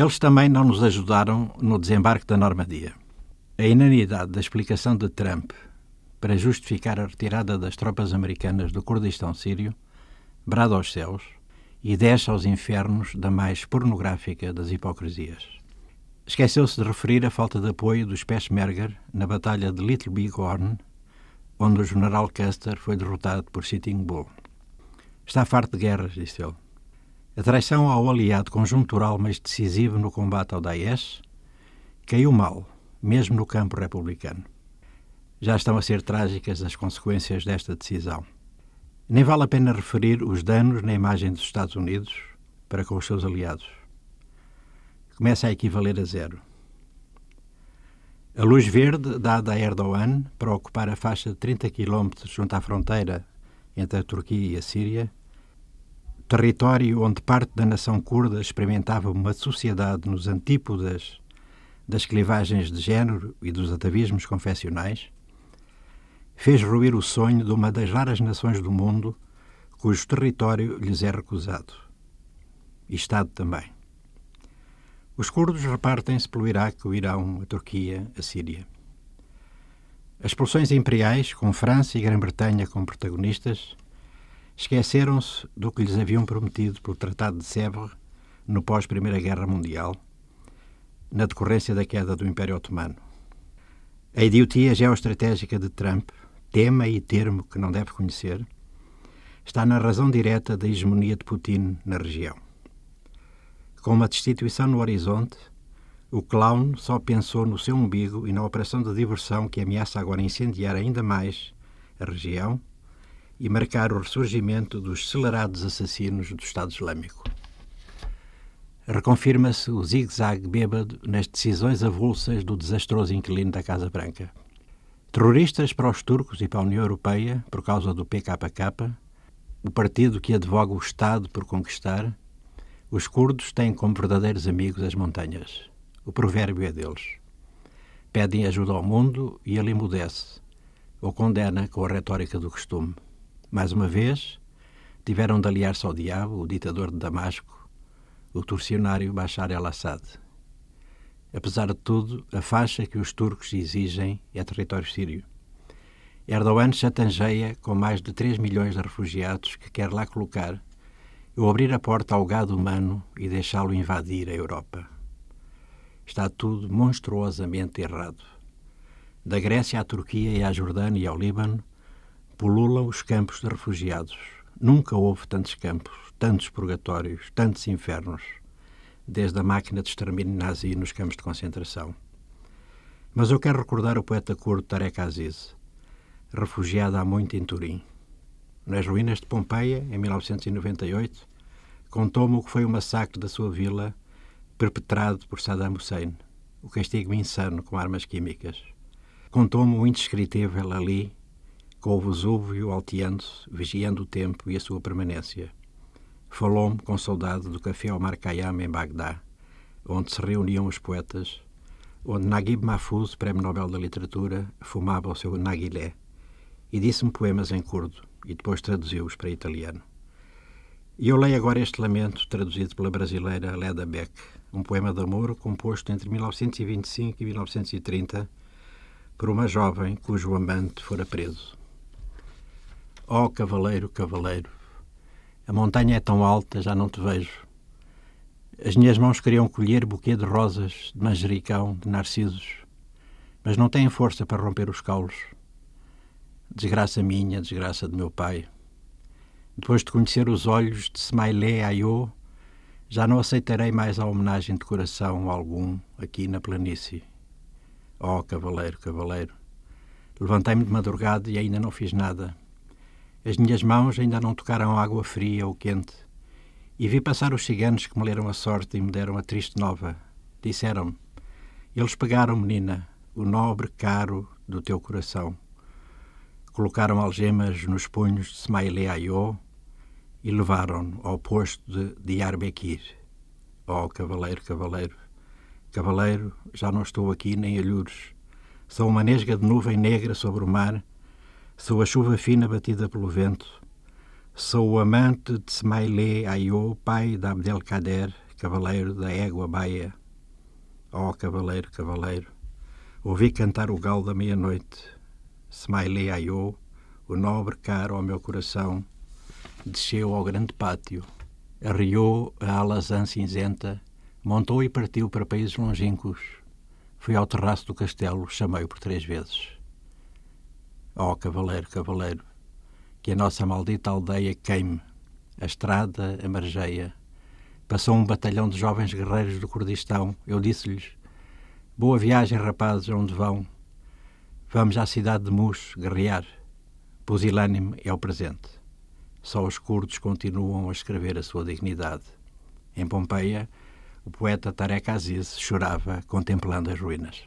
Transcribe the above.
Eles também não nos ajudaram no desembarque da Normandia. A inanidade da explicação de Trump para justificar a retirada das tropas americanas do Kurdistão sírio brada aos céus e desce aos infernos da mais pornográfica das hipocrisias. Esqueceu-se de referir a falta de apoio dos Peshmerga na Batalha de Little Big Horn, onde o general Custer foi derrotado por Sitting Bull. Está farto de guerras, disse ele. A traição ao aliado conjuntural mas decisivo no combate ao Daesh caiu mal mesmo no campo republicano. Já estão a ser trágicas as consequências desta decisão. Nem vale a pena referir os danos na imagem dos Estados Unidos para com os seus aliados. Começa a equivaler a zero. A luz verde dada a Erdogan para ocupar a faixa de 30 km junto à fronteira entre a Turquia e a Síria, território onde parte da nação curda experimentava uma sociedade nos antípodas das clivagens de género e dos atavismos confessionais, fez ruir o sonho de uma das raras nações do mundo cujo território lhes é recusado. E Estado também. Os curdos repartem-se pelo Iraque, o Irão, a Turquia, a Síria. As expulsões imperiais, com França e Grã-Bretanha como protagonistas, esqueceram-se do que lhes haviam prometido pelo Tratado de Sèvres no pós-Primeira Guerra Mundial na decorrência da queda do Império Otomano. A idiotia geoestratégica de Trump, tema e termo que não deve conhecer, está na razão direta da hegemonia de Putin na região. Com uma destituição no horizonte, o clown só pensou no seu umbigo e na operação de diversão que ameaça agora incendiar ainda mais a região e marcar o ressurgimento dos acelerados assassinos do Estado Islâmico reconfirma-se o zigue-zague bêbado nas decisões avulsas do desastroso inquilino da Casa Branca. Terroristas para os turcos e para a União Europeia, por causa do PKK, o partido que advoga o Estado por conquistar, os curdos têm como verdadeiros amigos as montanhas. O provérbio é deles. Pedem ajuda ao mundo e ele emudece, ou condena com a retórica do costume. Mais uma vez, tiveram de aliar-se ao diabo, o ditador de Damasco, o torcionário Bashar el-Assad. Apesar de tudo, a faixa que os turcos exigem é território sírio. Erdogan chatangeia com mais de 3 milhões de refugiados que quer lá colocar ou abrir a porta ao gado humano e deixá-lo invadir a Europa. Está tudo monstruosamente errado. Da Grécia à Turquia e à Jordânia e ao Líbano, pululam os campos de refugiados. Nunca houve tantos campos, tantos purgatórios, tantos infernos, desde a máquina de extermínio nazi nos campos de concentração. Mas eu quero recordar o poeta curdo Tarek Aziz, refugiado há muito em Turim. Nas ruínas de Pompeia, em 1998, contou-me o que foi o massacre da sua vila perpetrado por Saddam Hussein, o castigo insano com armas químicas. Contou-me o indescritível ali, com o Vesúvio alteando-se, vigiando o tempo e a sua permanência. Falou-me com saudade do café Omar Khayyam em Bagdá, onde se reuniam os poetas, onde Naguib Mahfouz, Prémio Nobel da Literatura, fumava o seu naguilé, e disse-me poemas em curdo, e depois traduziu-os para italiano. E eu leio agora este lamento, traduzido pela brasileira Leda Beck, um poema de amor composto entre 1925 e 1930 por uma jovem cujo amante fora preso. Ó oh, cavaleiro, cavaleiro, a montanha é tão alta, já não te vejo. As minhas mãos queriam colher buquê de rosas, de manjericão, de narcisos, mas não têm força para romper os caulos. Desgraça minha, desgraça de meu pai. Depois de conhecer os olhos de Smailé Ayô, já não aceitarei mais a homenagem de coração algum aqui na planície. Oh, cavaleiro, cavaleiro! Levantei-me de madrugada e ainda não fiz nada. As minhas mãos ainda não tocaram água fria ou quente. E vi passar os ciganos que me leram a sorte e me deram a triste nova. Disseram-me: Eles pegaram, menina, o nobre caro do teu coração. Colocaram algemas nos punhos de Smaile Ayô e levaram-no ao posto de Diyarbakir. Oh, cavaleiro, cavaleiro, cavaleiro, já não estou aqui nem a lures. Sou uma nesga de nuvem negra sobre o mar Sou a chuva fina batida pelo vento. Sou o amante de Smailé Ayô, pai de Abdelkader, cavaleiro da égua baia. Ó oh, cavaleiro, cavaleiro, ouvi cantar o galo da meia-noite. Smiley aiô, o nobre caro ao meu coração, desceu ao grande pátio, arriou a alazã cinzenta, montou e partiu para países longínquos. Fui ao terraço do castelo, chamei-o por três vezes. Oh, cavaleiro, cavaleiro, que a nossa maldita aldeia queime, a estrada a margeia, Passou um batalhão de jovens guerreiros do Kurdistão. Eu disse-lhes: Boa viagem, rapazes, onde vão? Vamos à cidade de Mus guerrear. Pusilânime é o presente. Só os curdos continuam a escrever a sua dignidade. Em Pompeia, o poeta Tarek Aziz chorava contemplando as ruínas.